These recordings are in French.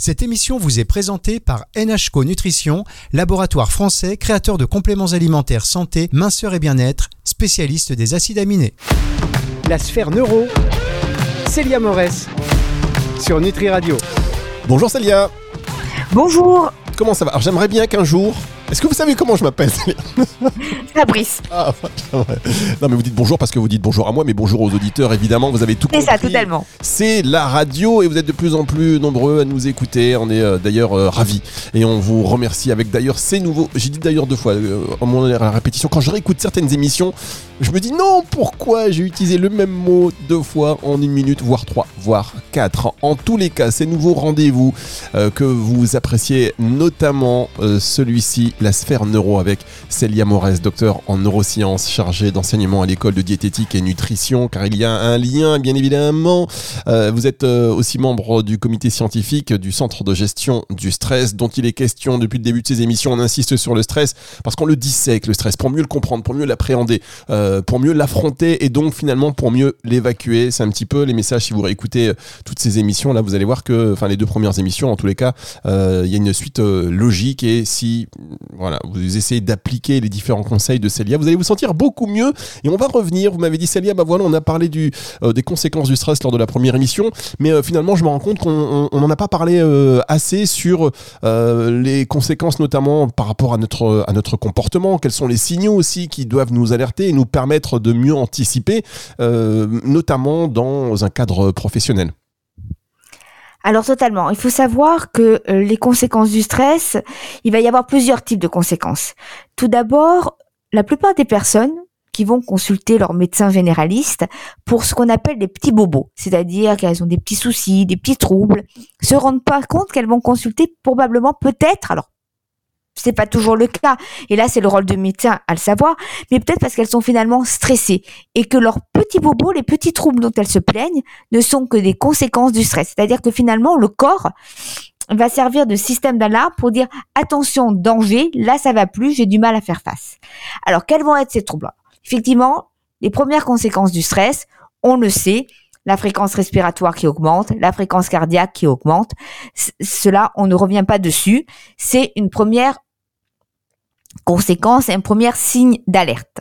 Cette émission vous est présentée par NHCO Nutrition, laboratoire français créateur de compléments alimentaires santé, minceur et bien-être, spécialiste des acides aminés. La sphère neuro, Célia Morès, sur Nutri Radio. Bonjour Célia. Bonjour. Comment ça va? Alors j'aimerais bien qu'un jour est-ce que vous savez comment je m'appelle Fabrice. Ah, Non mais vous dites bonjour parce que vous dites bonjour à moi, mais bonjour aux auditeurs évidemment, vous avez tout compris. C'est ça, totalement. C'est la radio et vous êtes de plus en plus nombreux à nous écouter, on est euh, d'ailleurs euh, ravis. Et on vous remercie avec d'ailleurs ces nouveaux, j'ai dit d'ailleurs deux fois euh, en mon la répétition, quand je réécoute certaines émissions, je me dis non, pourquoi j'ai utilisé le même mot deux fois en une minute, voire trois, voire quatre. En tous les cas, ces nouveaux rendez-vous que vous appréciez, notamment celui-ci la sphère neuro avec Célia Morès, docteur en neurosciences, chargée d'enseignement à l'école de diététique et nutrition, car il y a un lien, bien évidemment. Euh, vous êtes euh, aussi membre du comité scientifique du Centre de gestion du stress, dont il est question depuis le début de ces émissions. On insiste sur le stress parce qu'on le dissèque, le stress, pour mieux le comprendre, pour mieux l'appréhender, euh, pour mieux l'affronter et donc finalement pour mieux l'évacuer. C'est un petit peu les messages, si vous réécoutez toutes ces émissions, là vous allez voir que, enfin les deux premières émissions, en tous les cas, il y a une suite logique et si voilà, vous essayez d'appliquer les différents conseils de Célia, vous allez vous sentir beaucoup mieux. Et on va revenir. Vous m'avez dit Célia, bah voilà, on a parlé du, euh, des conséquences du stress lors de la première émission, mais euh, finalement, je me rends compte qu'on n'en a pas parlé euh, assez sur les conséquences, notamment par rapport à notre à notre comportement. Quels sont les signaux aussi qui doivent nous alerter et nous permettre de mieux anticiper, notamment dans un cadre professionnel. Alors totalement. Il faut savoir que euh, les conséquences du stress, il va y avoir plusieurs types de conséquences. Tout d'abord, la plupart des personnes qui vont consulter leur médecin généraliste pour ce qu'on appelle des petits bobos, c'est-à-dire qu'elles ont des petits soucis, des petits troubles, se rendent pas compte qu'elles vont consulter probablement peut-être, alors c'est pas toujours le cas. Et là, c'est le rôle de médecin à le savoir, mais peut-être parce qu'elles sont finalement stressées et que leurs petits bobos, les petits troubles dont elles se plaignent, ne sont que des conséquences du stress. C'est-à-dire que finalement, le corps va servir de système d'alarme pour dire attention, danger, là ça va plus, j'ai du mal à faire face. Alors, quels vont être ces troubles Effectivement, les premières conséquences du stress, on le sait, la fréquence respiratoire qui augmente, la fréquence cardiaque qui augmente. cela, on ne revient pas dessus. C'est une première conséquence, un premier signe d'alerte.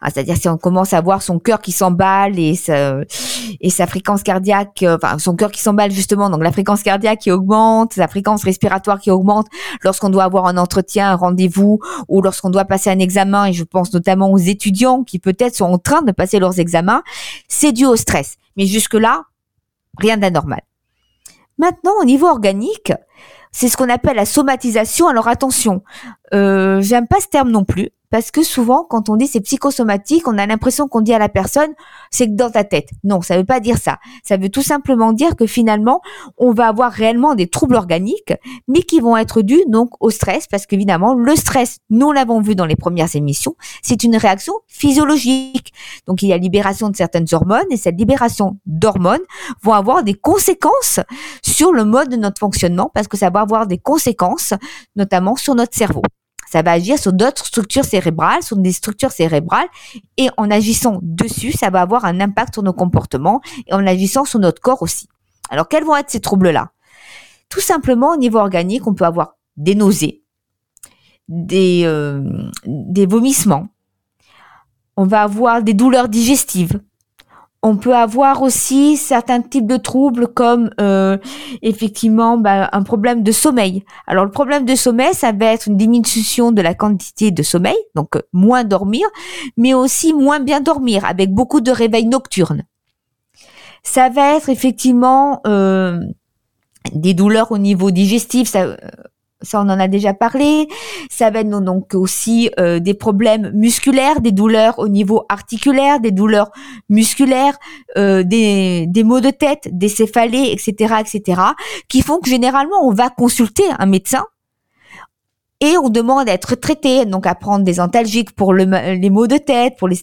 Ah, c'est-à-dire si on commence à voir son cœur qui s'emballe et sa, et sa fréquence cardiaque, euh, enfin son cœur qui s'emballe justement, donc la fréquence cardiaque qui augmente, sa fréquence respiratoire qui augmente lorsqu'on doit avoir un entretien, un rendez-vous ou lorsqu'on doit passer un examen, et je pense notamment aux étudiants qui peut-être sont en train de passer leurs examens, c'est dû au stress. Mais jusque-là, rien d'anormal. Maintenant, au niveau organique, c'est ce qu'on appelle la somatisation. Alors attention, euh, j'aime pas ce terme non plus parce que souvent, quand on dit c'est psychosomatique, on a l'impression qu'on dit à la personne, c'est que dans ta tête. Non, ça veut pas dire ça. Ça veut tout simplement dire que finalement, on va avoir réellement des troubles organiques, mais qui vont être dus donc au stress, parce qu'évidemment, le stress, nous l'avons vu dans les premières émissions, c'est une réaction physiologique. Donc, il y a libération de certaines hormones, et cette libération d'hormones vont avoir des conséquences sur le mode de notre fonctionnement, parce que ça va avoir des conséquences, notamment sur notre cerveau. Ça va agir sur d'autres structures cérébrales, sur des structures cérébrales, et en agissant dessus, ça va avoir un impact sur nos comportements et en agissant sur notre corps aussi. Alors, quels vont être ces troubles-là? Tout simplement, au niveau organique, on peut avoir des nausées, des, euh, des vomissements, on va avoir des douleurs digestives, on peut avoir aussi certains types de troubles comme euh, effectivement bah, un problème de sommeil. Alors le problème de sommeil, ça va être une diminution de la quantité de sommeil, donc euh, moins dormir, mais aussi moins bien dormir avec beaucoup de réveils nocturnes. Ça va être effectivement euh, des douleurs au niveau digestif, ça on en a déjà parlé. Ça va être donc aussi euh, des problèmes musculaires, des douleurs au niveau articulaire, des douleurs musculaires, euh, des, des maux de tête, des céphalées, etc., etc., qui font que généralement on va consulter un médecin et on demande d'être traité, donc à prendre des antalgiques pour le, les maux de tête, pour les,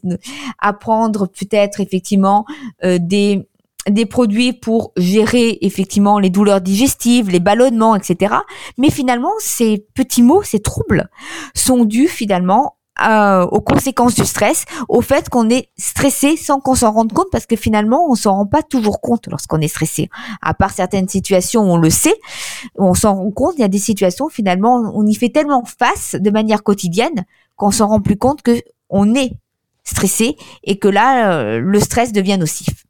à peut-être effectivement euh, des des produits pour gérer effectivement les douleurs digestives, les ballonnements, etc. Mais finalement, ces petits maux, ces troubles, sont dus finalement euh, aux conséquences du stress, au fait qu'on est stressé sans qu'on s'en rende compte, parce que finalement, on s'en rend pas toujours compte lorsqu'on est stressé. À part certaines situations on le sait, on s'en rend compte, il y a des situations finalement on y fait tellement face de manière quotidienne qu'on s'en rend plus compte que on est stressé et que là, euh, le stress devient nocif.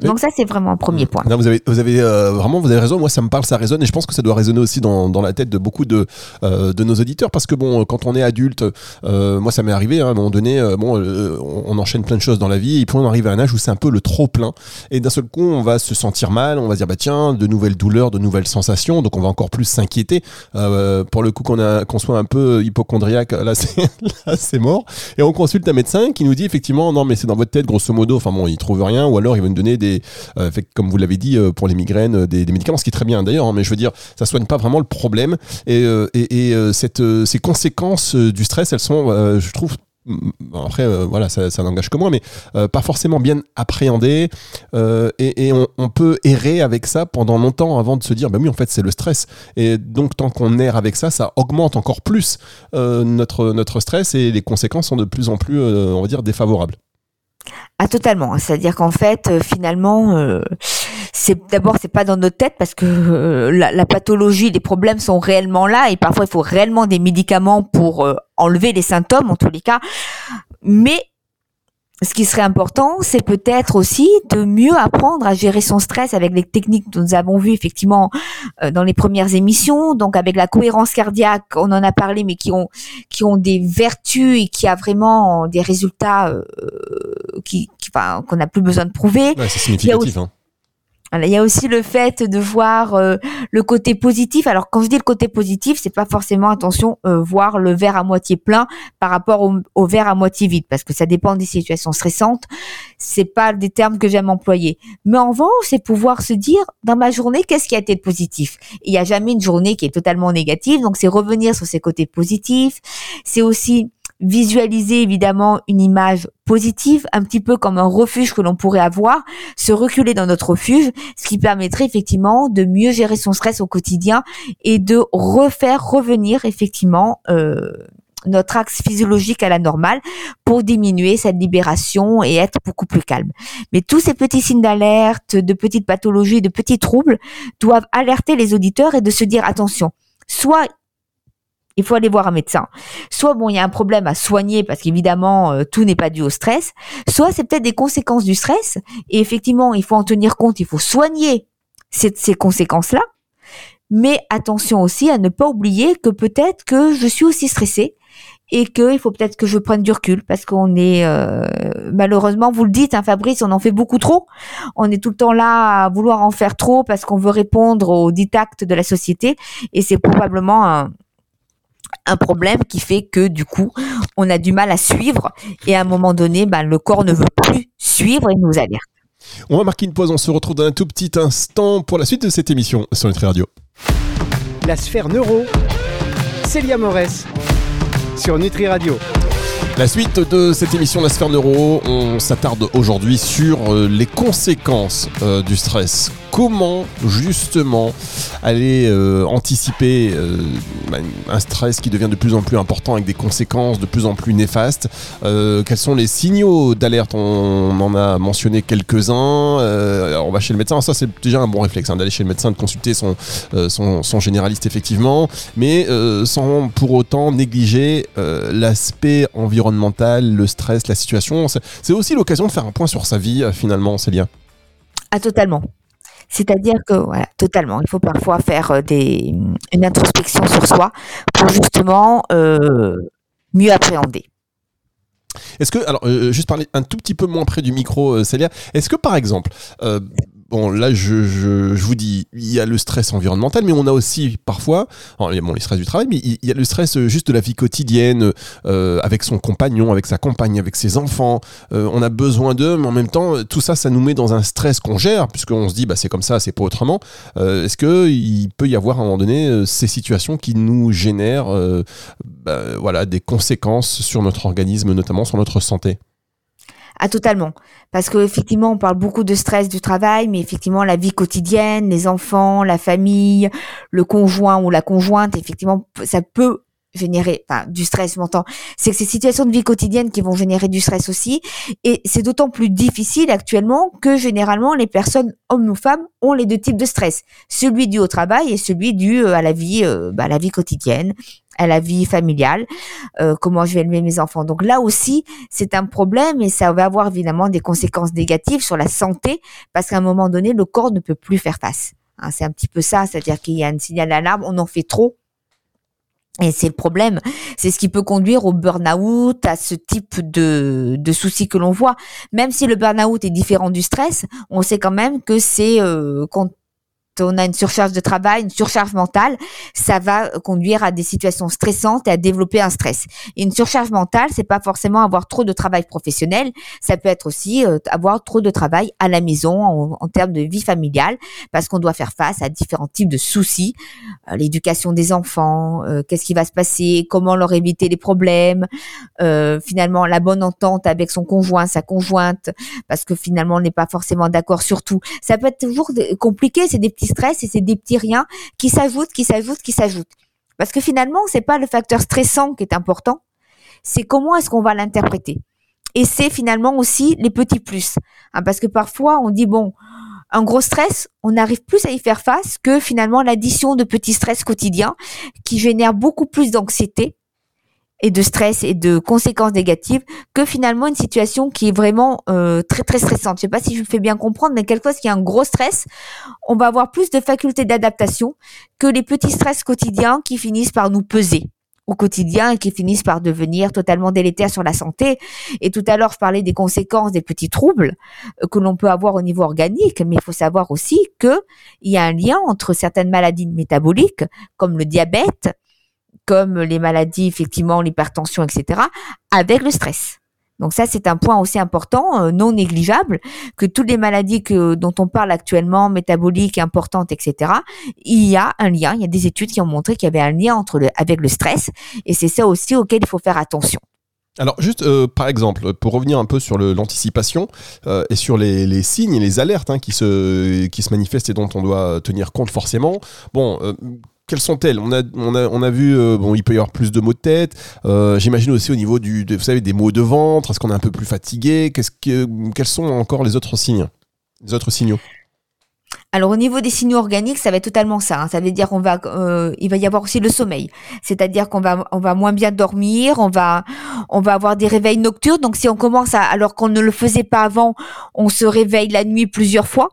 Donc ça, c'est vraiment un premier point. Non, vous avez, vous avez euh, vraiment, vous avez raison. Moi, ça me parle, ça résonne, et je pense que ça doit résonner aussi dans, dans la tête de beaucoup de, euh, de nos auditeurs, parce que bon, quand on est adulte, euh, moi, ça m'est arrivé hein, à un moment donné. bon, on enchaîne plein de choses dans la vie, et puis on arrive à un âge où c'est un peu le trop plein, et d'un seul coup, on va se sentir mal, on va se dire bah tiens, de nouvelles douleurs, de nouvelles sensations, donc on va encore plus s'inquiéter. Pour le coup, qu'on a, qu'on soit un peu hypochondriaque, là, c'est, là, c'est mort. Et on consulte un médecin qui nous dit effectivement non, mais c'est dans votre tête, grosso modo. Enfin bon, il trouve rien, ou alors il va nous donner euh, comme vous l'avez dit, euh, pour les migraines, euh, des, médicaments, ce qui est très bien d'ailleurs, hein, mais je veux dire, ça soigne pas vraiment le problème. Et, ces conséquences du stress, elles sont, je trouve, après, voilà, ça, ça n'engage que moi, mais pas forcément bien appréhendées. euh, et on, peut errer avec ça pendant longtemps avant de se dire, bah oui, en fait, c'est le stress. Et donc, tant qu'on erre avec ça, ça augmente encore plus notre, notre stress et les conséquences sont de plus en plus, on va dire, défavorables. Ah totalement. C'est-à-dire qu'en fait, euh, finalement, euh, c'est d'abord c'est pas dans notre tête parce que euh, la, la pathologie, les problèmes sont réellement là et parfois il faut réellement des médicaments pour euh, enlever les symptômes en tous les cas. Mais ce qui serait important, c'est peut-être aussi de mieux apprendre à gérer son stress avec les techniques que nous avons vues effectivement euh, dans les premières émissions. Donc avec la cohérence cardiaque, on en a parlé, mais qui ont qui ont des vertus et qui a vraiment des résultats euh, qui, qui enfin, qu'on n'a plus besoin de prouver. Ouais, c'est significatif. Hein. Il y a aussi le fait de voir euh, le côté positif. Alors quand je dis le côté positif, c'est pas forcément attention euh, voir le verre à moitié plein par rapport au, au verre à moitié vide, parce que ça dépend des situations stressantes. C'est pas des termes que j'aime employer. Mais en revanche, c'est pouvoir se dire dans ma journée qu'est-ce qui a été positif? Il y a jamais une journée qui est totalement négative, donc c'est revenir sur ces côtés positifs. C'est aussi visualiser évidemment une image positive, un petit peu comme un refuge que l'on pourrait avoir, se reculer dans notre refuge, ce qui permettrait effectivement de mieux gérer son stress au quotidien et de refaire revenir effectivement euh, notre axe physiologique à la normale pour diminuer cette libération et être beaucoup plus calme. Mais tous ces petits signes d'alerte, de petites pathologies, de petits troubles doivent alerter les auditeurs et de se dire attention, soit il faut aller voir un médecin. Soit bon, il y a un problème à soigner parce qu'évidemment euh, tout n'est pas dû au stress. Soit c'est peut-être des conséquences du stress et effectivement il faut en tenir compte. Il faut soigner ces, ces conséquences-là. Mais attention aussi à ne pas oublier que peut-être que je suis aussi stressée et qu'il faut peut-être que je prenne du recul parce qu'on est euh, malheureusement, vous le dites, hein, Fabrice, on en fait beaucoup trop. On est tout le temps là à vouloir en faire trop parce qu'on veut répondre aux dictats de la société et c'est probablement un, un problème qui fait que du coup on a du mal à suivre et à un moment donné ben, le corps ne veut plus suivre et nous alerte. On va marquer une pause, on se retrouve dans un tout petit instant pour la suite de cette émission sur Nutri Radio. La sphère neuro, Célia Morès sur Nutri Radio. La suite de cette émission La Sphère Neuro, on s'attarde aujourd'hui sur euh, les conséquences euh, du stress. Comment justement aller euh, anticiper un stress qui devient de plus en plus important avec des conséquences de plus en plus néfastes? Quels sont les signaux d'alerte? On, en a mentionné quelques-uns. On va chez le médecin, ça c'est déjà un bon réflexe hein, d'aller chez le médecin, de consulter son, généraliste effectivement, mais sans pour autant négliger l'aspect environnemental, le stress, la situation. C'est aussi l'occasion de faire un point sur sa vie euh, finalement, Célia. Ah totalement. C'est-à-dire que voilà, totalement, il faut parfois faire euh, des, une introspection sur soi pour justement euh, mieux appréhender. Est-ce que, alors, euh, juste parler un tout petit peu moins près du micro, euh, Célia, est-ce que par exemple, bon, là, je, je, je vous dis, il y a le stress environnemental, mais on a aussi parfois, bon, les stress du travail, mais il y a le stress euh, juste de la vie quotidienne, euh, avec son compagnon, avec sa compagne, avec ses enfants. Euh, on a besoin d'eux, mais en même temps, tout ça, ça nous met dans un stress qu'on gère, puisqu'on se dit, bah, c'est comme ça, c'est pas autrement. Est-ce que il peut y avoir à un moment donné ces situations qui nous génèrent, bah, voilà, des conséquences sur notre organisme, notamment sur notre santé? Ah totalement. Parce que effectivement, on parle beaucoup de stress du travail, mais effectivement, la vie quotidienne, les enfants, la famille, le conjoint ou la conjointe, effectivement, ça peut générer enfin, du stress, m'entends C'est que ces situations de vie quotidienne qui vont générer du stress aussi. Et c'est d'autant plus difficile actuellement que généralement les personnes, hommes ou femmes, ont les deux types de stress. Celui dû au travail et celui dû euh, à la vie, euh, bah, à la vie quotidienne à la vie familiale, euh, comment je vais élever mes enfants. Donc là aussi, c'est un problème et ça va avoir évidemment des conséquences négatives sur la santé parce qu'à un moment donné, le corps ne peut plus faire face. Hein, c'est un petit peu ça, c'est-à-dire qu'il y a un signal d'alarme, on en fait trop, et c'est le problème, c'est ce qui peut conduire au burn-out, à ce type de, de soucis que l'on voit. Même si le burn-out est différent du stress, on sait quand même que c'est euh, on a une surcharge de travail, une surcharge mentale, ça va conduire à des situations stressantes et à développer un stress. Une surcharge mentale, c'est pas forcément avoir trop de travail professionnel, ça peut être aussi euh, avoir trop de travail à la maison en, termes de vie familiale, parce qu'on doit faire face à différents types de soucis, euh, l'éducation des enfants, euh, qu'est-ce qui va se passer, comment leur éviter les problèmes, finalement la bonne entente avec son conjoint, sa conjointe, parce que finalement on n'est pas forcément d'accord sur tout. Ça peut être toujours compliqué, c'est des petits stress et c'est des petits riens qui s'ajoutent, qui s'ajoutent, qui s'ajoutent. Parce que finalement, c'est pas le facteur stressant qui est important, c'est comment est-ce qu'on va l'interpréter. Et c'est finalement aussi les petits plus. Hein, parce que parfois, on dit, bon, un gros stress, on arrive plus à y faire face que finalement l'addition de petits stress quotidiens qui génèrent beaucoup plus d'anxiété et de stress et de conséquences négatives que finalement une situation qui est vraiment euh, très très stressante. Je sais pas si je me fais bien comprendre, mais quelque chose qui a un gros stress, on va avoir plus de facultés d'adaptation que les petits stress quotidiens qui finissent par nous peser au quotidien et qui finissent par devenir totalement délétères sur la santé. Et tout à l'heure, je parlais des conséquences des petits troubles euh, que l'on peut avoir au niveau organique, mais il faut savoir aussi que il y a un lien entre certaines maladies métaboliques, comme le diabète, comme les maladies, effectivement, l'hypertension, etc., avec le stress. Donc ça, c'est un point aussi important, euh, non négligeable, que toutes les maladies que, dont on parle actuellement, métaboliques, importantes, etc., il y a un lien, il y a des études qui ont montré qu'il y avait un lien avec le stress, et c'est ça aussi auquel il faut faire attention. Alors juste euh, par exemple, pour revenir un peu sur l'anticipation euh, et sur les, signes et les alertes hein, qui, se, qui se manifestent et dont on doit tenir compte forcément, bon, quelles sont-elles? On a, on, a, on a vu, euh, bon, il peut y avoir plus de maux de tête. Euh, j'imagine aussi au niveau du, vous savez, des maux de ventre. Est-ce qu'on est un peu plus fatigué? Qu'est-ce que, Quels sont encore les autres signes? Les autres signaux? Alors au niveau des signaux organiques, ça va être totalement ça. Hein. Ça veut dire qu'on va, euh, il va y avoir aussi le sommeil, c'est-à-dire qu'on va, on va moins bien dormir, on va, on va avoir des réveils nocturnes. Donc si on commence à, alors qu'on ne le faisait pas avant, on se réveille la nuit plusieurs fois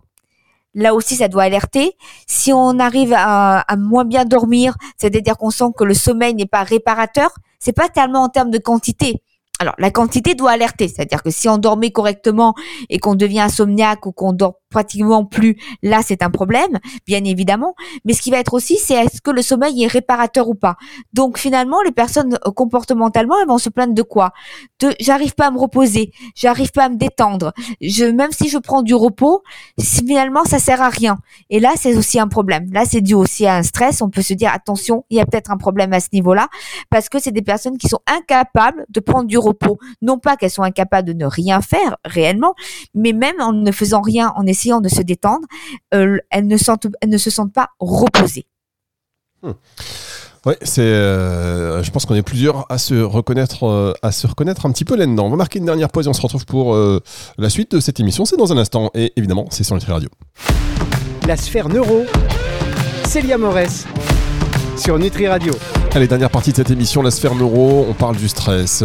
là aussi ça doit alerter. Si on arrive à, moins bien dormir, c'est-à-dire qu'on sent que le sommeil n'est pas réparateur, c'est pas tellement en termes de quantité. Alors la quantité doit alerter, c'est-à-dire que si on dormait correctement et qu'on devient insomniaque ou qu'on dort pratiquement plus, là c'est un problème, bien évidemment. Mais ce qui va être aussi, c'est est-ce que le sommeil est réparateur ou pas. Donc finalement, les personnes euh, comportementalement, elles vont se plaindre de quoi? De j'arrive pas à me reposer, j'arrive pas à me détendre. Je même si je prends du repos, finalement ça sert à rien. Et là c'est aussi un problème. Là c'est dû aussi à un stress. On peut se dire attention, il y a peut-être un problème à ce niveau-là parce que c'est des personnes qui sont incapables de prendre du repos. Non pas qu'elles sont incapables de ne rien faire réellement, mais même en ne faisant rien, en essayant de se détendre, euh, elles, ne sentent, ne se sentent pas reposées. Hmm. Oui, c'est. Euh, je pense qu'on est plusieurs à se reconnaître, euh, à se reconnaître un petit peu là-dedans. On va marquer une dernière pause et on se retrouve pour la suite de cette émission. C'est dans un instant et évidemment, c'est sur Nutri Radio. La sphère neuro, Célia Morès sur Nutri Radio. Allez, dernière partie de cette émission, la sphère neuro. On parle du stress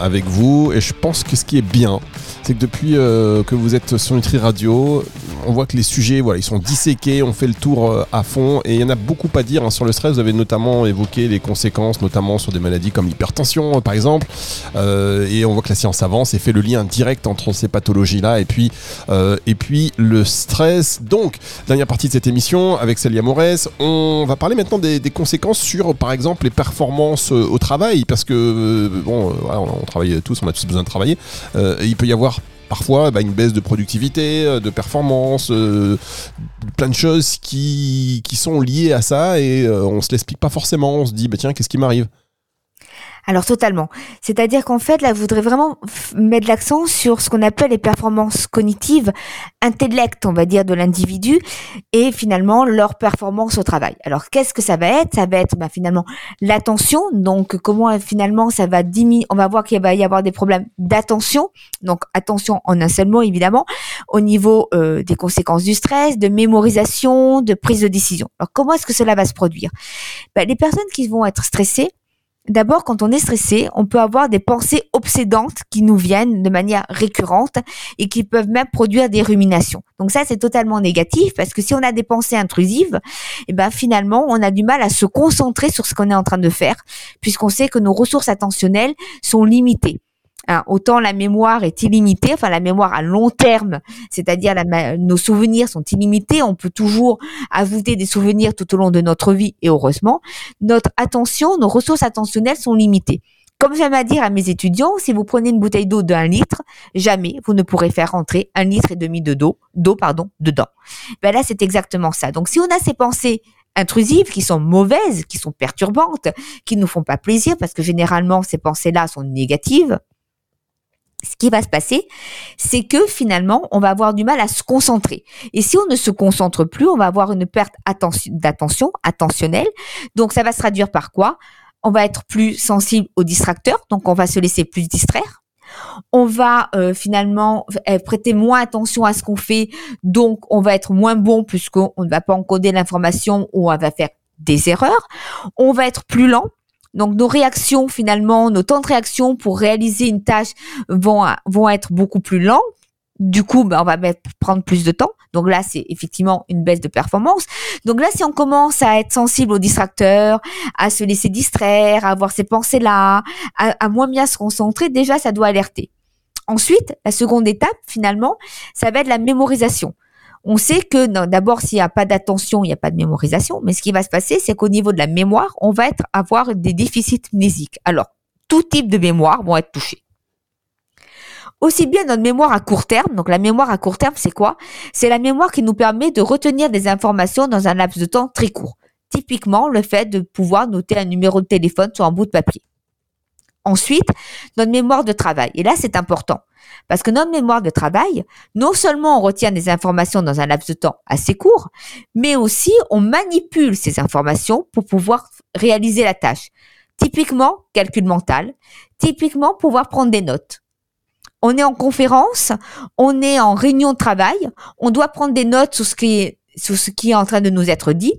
avec vous et je pense que ce qui est bien, c'est que depuis euh, que vous êtes sur Nutri Radio, on voit que les sujets, voilà, ils sont disséqués, on fait le tour euh, à fond, et il y en a beaucoup à dire hein, sur le stress. Vous avez notamment évoqué les conséquences, notamment sur des maladies comme l'hypertension, euh, par exemple, et on voit que la science avance et fait le lien direct entre ces pathologies-là et puis et puis le stress. Donc, dernière partie de cette émission avec Célia Morès, on va parler maintenant des, conséquences sur, par exemple, les performances au travail, parce que bon, on travaille tous, on a tous besoin de travailler. il peut y avoir parfois bah, une baisse de productivité, euh, de performance, euh, plein de choses qui, qui, sont liées à ça et euh, on se l'explique pas forcément. On se dit, bah, tiens, qu'est-ce qui m'arrive? Alors totalement. C'est-à-dire qu'en fait, là, je voudrais vraiment mettre l'accent sur ce qu'on appelle les performances cognitives, intellect, on va dire, de l'individu, et finalement leur performance au travail. Alors qu'est-ce que ça va être? Ça va être bah, finalement l'attention. Donc comment finalement ça va diminuer On va voir qu'il va y avoir des problèmes d'attention. Donc attention en un seul mot évidemment, au niveau euh, des conséquences du stress, de mémorisation, de prise de décision. Alors comment est-ce que cela va se produire? Bah, Les personnes qui vont être stressées D'abord, quand on est stressé, on peut avoir des pensées obsédantes qui nous viennent de manière récurrente et qui peuvent même produire des ruminations. Donc ça, c'est totalement négatif parce que si on a des pensées intrusives, eh ben finalement, on a du mal à se concentrer sur ce qu'on est en train de faire puisqu'on sait que nos ressources attentionnelles sont limitées. Hein, autant la mémoire est illimitée, enfin la mémoire à long terme, c'est-à-dire nos souvenirs sont illimités, on peut toujours ajouter des souvenirs tout au long de notre vie et heureusement, notre attention, nos ressources attentionnelles sont limitées. Comme j'aime à dire à mes étudiants, si vous prenez une bouteille d'eau d'un litre, jamais vous ne pourrez faire rentrer un litre et demi de d'eau, d'eau pardon, dedans. Ben là, c'est exactement ça. Donc, si on a ces pensées intrusives, qui sont mauvaises, qui sont perturbantes, qui ne nous font pas plaisir, parce que généralement ces pensées-là sont négatives, ce qui va se passer, c'est que finalement, on va avoir du mal à se concentrer. Et si on ne se concentre plus, on va avoir une perte d'attention, attentionnelle. Donc, ça va se traduire par quoi? On va être plus sensible aux distracteurs, donc on va se laisser plus distraire. On va euh, finalement euh, prêter moins attention à ce qu'on fait, donc on va être moins bon puisqu'on ne va pas encoder l'information ou on va faire des erreurs. On va être plus lent donc nos réactions finalement, nos temps de réaction pour réaliser une tâche vont, vont être beaucoup plus lents. Du coup, ben, on va prendre plus de temps. Donc là, c'est effectivement une baisse de performance. Donc là, si on commence à être sensible aux distracteurs, à se laisser distraire, à avoir ces pensées-là, à, à moins bien se concentrer, déjà, ça doit alerter. Ensuite, la seconde étape, finalement, ça va être la mémorisation on sait que d'abord, s'il n'y a pas d'attention, il n'y a pas de mémorisation. Mais ce qui va se passer, c'est qu'au niveau de la mémoire, on va être, avoir des déficits mnésiques. Alors, tout type de mémoire vont être touchés. Aussi bien notre mémoire à court terme, donc la mémoire à court terme, c'est quoi? C'est la mémoire qui nous permet de retenir des informations dans un laps de temps très court. Typiquement, le fait de pouvoir noter un numéro de téléphone sur un bout de papier. Ensuite, notre mémoire de travail. Et là, c'est important. Parce que notre mémoire de travail, non seulement on retient des informations dans un laps de temps assez court, mais aussi on manipule ces informations pour pouvoir réaliser la tâche. Typiquement, calcul mental. Typiquement, pouvoir prendre des notes. On est en conférence, on est en réunion de travail, on doit prendre des notes sur ce qui est, en train de nous être dit.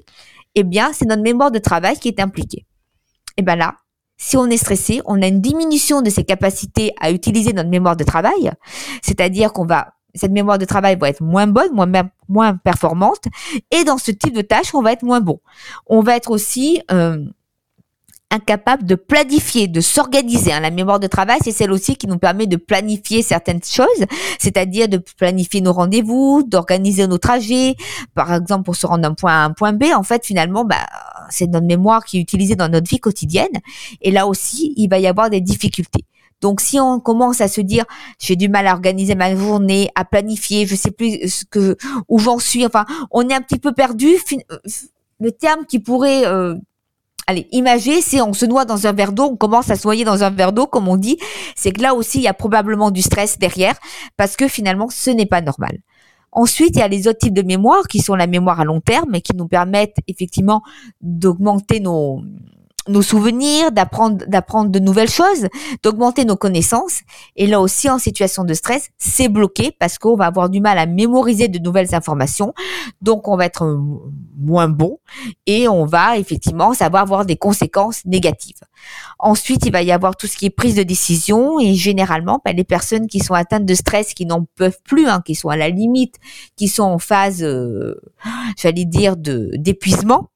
Eh bien, c'est notre mémoire de travail qui est impliquée. Eh bien là, si on est stressé, on a une diminution de ses capacités à utiliser notre mémoire de travail, c'est-à-dire qu'on va cette mémoire de travail va être moins bonne, moins, moins performante, et dans ce type de tâche, on va être moins bon. On va être aussi euh, incapable de planifier, de s'organiser. Hein. La mémoire de travail, c'est celle aussi qui nous permet de planifier certaines choses, c'est-à-dire de planifier nos rendez-vous, d'organiser nos trajets, par exemple pour se rendre d'un point à un point B. En fait, finalement, bah, c'est notre mémoire qui est utilisée dans notre vie quotidienne. Et là aussi, il va y avoir des difficultés. Donc, si on commence à se dire, j'ai du mal à organiser ma journée, à planifier, je sais plus ce que où j'en suis. Enfin, on est un petit peu perdu. Euh, le terme qui pourrait euh, allez, imager, c'est on se noie dans un verre d'eau, on commence à se noyer dans un verre d'eau, comme on dit, c'est que là aussi, il y a probablement du stress derrière, parce que finalement, ce n'est pas normal. Ensuite, il y a les autres types de mémoire qui sont la mémoire à long terme et qui nous permettent effectivement d'augmenter nos, nos souvenirs, d'apprendre, d'apprendre de nouvelles choses, d'augmenter nos connaissances. Et là aussi, en situation de stress, c'est bloqué parce qu'on va avoir du mal à mémoriser de nouvelles informations. Donc, on va être moins bon et on va effectivement, va avoir des conséquences négatives. Ensuite, il va y avoir tout ce qui est prise de décision et généralement, ben, les personnes qui sont atteintes de stress, qui n'en peuvent plus, hein, qui sont à la limite, qui sont en phase, euh, j'allais dire, de d'épuisement,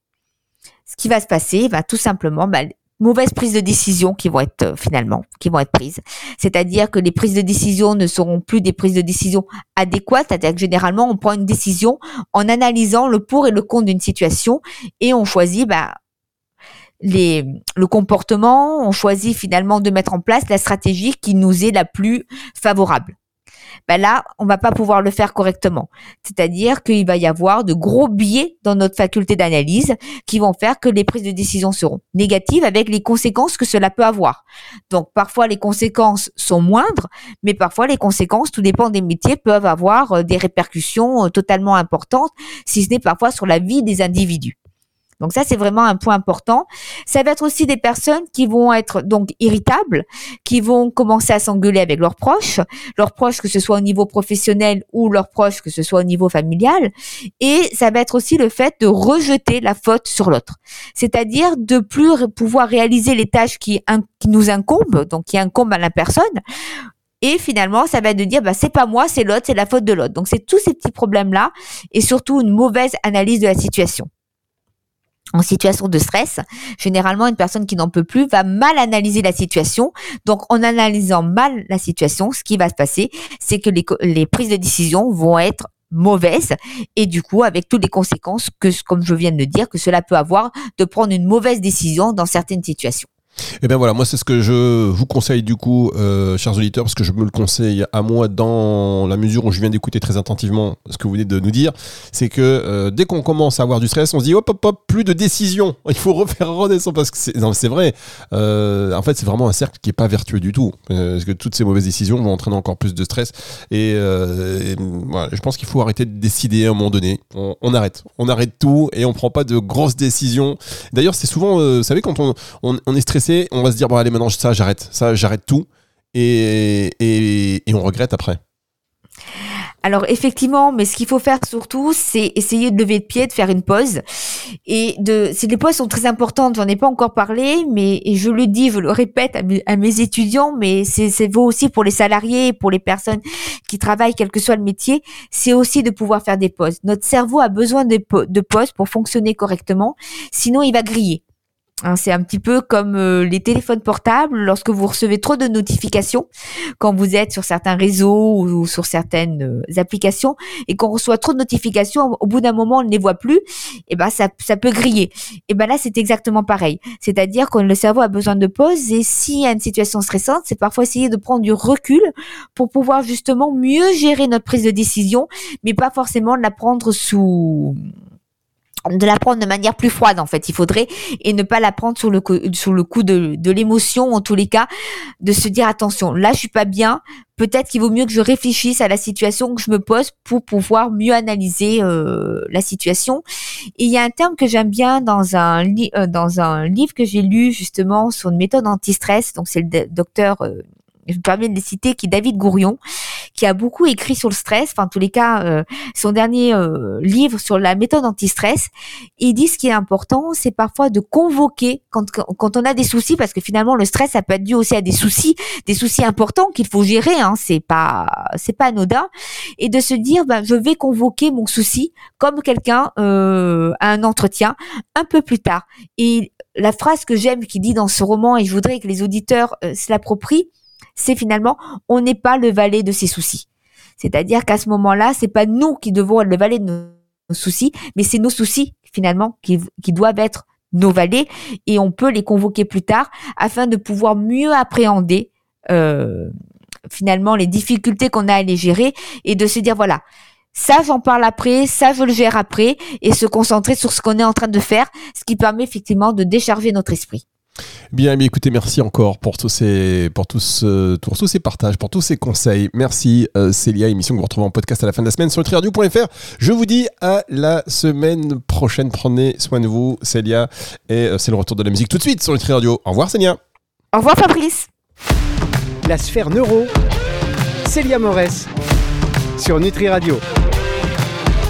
ce qui va se passer va tout simplement bah, mauvaises prises de décision qui vont être euh, finalement qui vont être prises. C'est-à-dire que les prises de décision ne seront plus des prises de décision adéquates, c'est-à-dire que généralement on prend une décision en analysant le pour et le contre d'une situation et on choisit bah, les, le comportement, on choisit finalement de mettre en place la stratégie qui nous est la plus favorable. Ben là, on va pas pouvoir le faire correctement. C'est-à-dire qu'il va y avoir de gros biais dans notre faculté d'analyse qui vont faire que les prises de décision seront négatives avec les conséquences que cela peut avoir. Donc parfois les conséquences sont moindres, mais parfois les conséquences, tout dépend des métiers, peuvent avoir euh, des répercussions euh, totalement importantes, si ce n'est parfois sur la vie des individus. Donc ça, c'est vraiment un point important. Ça va être aussi des personnes qui vont être donc irritables, qui vont commencer à s'engueuler avec leurs proches, leurs proches que ce soit au niveau professionnel ou leurs proches que ce soit au niveau familial. Et ça va être aussi le fait de rejeter la faute sur l'autre. C'est-à-dire de plus pouvoir réaliser les tâches qui, nous incombent, donc qui incombent à la personne, et finalement, ça va être de dire, bah, c'est pas moi, c'est l'autre, c'est la faute de l'autre. Donc, c'est tous ces petits problèmes-là et surtout une mauvaise analyse de la situation en situation de stress, généralement une personne qui n'en peut plus va mal analyser la situation. Donc en analysant mal la situation, ce qui va se passer, c'est que les, prises de décision vont être mauvaises et du coup avec toutes les conséquences que comme je viens de le dire que cela peut avoir de prendre une mauvaise décision dans certaines situations. Et eh bien voilà, moi c'est ce que je vous conseille du coup, euh, chers auditeurs, parce que je me le conseille à moi dans la mesure où je viens d'écouter très attentivement ce que vous venez de nous dire, c'est que euh, dès qu'on commence à avoir du stress, on se dit hop hop hop, plus de décision, il faut refaire redescendre parce que c'est, vrai, euh, en fait c'est vraiment un cercle qui est pas vertueux du tout, parce que toutes ces mauvaises décisions vont entraîner encore plus de stress. Et, voilà, je pense qu'il faut arrêter de décider à un moment donné, on, arrête, on arrête tout et on prend pas de grosses décisions. D'ailleurs c'est souvent, vous savez quand on est stressé on va se dire bon allez maintenant ça j'arrête, ça j'arrête tout et, et, on regrette après. Alors effectivement, mais ce qu'il faut faire surtout, c'est essayer de lever le pied, de faire une pause. Et de, les pauses sont très importantes. J'en ai pas encore parlé, mais je le dis, je le répète à mes, étudiants, mais c'est vaut aussi pour les salariés, pour les personnes qui travaillent, quel que soit le métier. C'est aussi de pouvoir faire des pauses. Notre cerveau a besoin de pauses pour fonctionner correctement. Sinon, il va griller. Hein, c'est un petit peu comme euh, les téléphones portables, lorsque vous recevez trop de notifications, quand vous êtes sur certains réseaux ou, sur certaines euh, applications, et qu'on reçoit trop de notifications, au bout d'un moment, on ne les voit plus, et ben ça, ça peut griller. Et ben là, c'est exactement pareil. C'est-à-dire que le cerveau a besoin de pause, et s'il y a une situation stressante, c'est parfois essayer de prendre du recul pour pouvoir justement mieux gérer notre prise de décision, mais pas forcément la prendre sous de la prendre de manière plus froide en fait. Il faudrait et ne pas la prendre sur le coup, sur le coup de, l'émotion en tous les cas de se dire attention là je suis pas bien. Peut-être qu'il vaut mieux que je réfléchisse à la situation que je me pose pour pouvoir mieux analyser euh, la situation. Et il y a un terme que j'aime bien dans un euh, dans un livre que j'ai lu justement sur une méthode anti-stress. Donc c'est le docteur euh, je me permets de les citer, qui est David Gourion, qui a beaucoup écrit sur le stress, enfin en tous les cas, euh, son dernier euh, livre sur la méthode anti-stress. Il dit ce qui est important, c'est parfois de convoquer quand, quand on a des soucis, parce que finalement le stress, ça peut être dû aussi à des soucis, des soucis importants qu'il faut gérer, hein, c'est pas c'est pas anodin, et de se dire, ben, je vais convoquer mon souci comme quelqu'un euh, à un entretien un peu plus tard. Et la phrase que j'aime qui dit dans ce roman, et je voudrais que les auditeurs se l'approprient, c'est finalement on n'est pas le valet de ses soucis. C'est-à-dire qu'à ce moment-là, c'est pas nous qui devons être le valet de nos soucis, mais c'est nos soucis finalement qui, doivent être nos valets et on peut les convoquer plus tard afin de pouvoir mieux appréhender euh, finalement les difficultés qu'on a à les gérer et de se dire voilà ça j'en parle après, ça je le gère après et se concentrer sur ce qu'on est en train de faire, ce qui permet effectivement de décharger notre esprit. Bien, bien, écoutez, merci encore pour tous ces, pour tous, euh, pour tous ces partages, pour tous ces conseils. Merci euh, Célia, émission que vous retrouvez en podcast à la fin de la semaine sur nutriradio.fr. Je vous dis à la semaine prochaine. Prenez soin de vous, Célia. Et euh, c'est le retour de la musique tout de suite sur Nutriradio. Au revoir Célia. Au revoir Fabrice. La sphère neuro, Célia Morès sur Nutri Radio.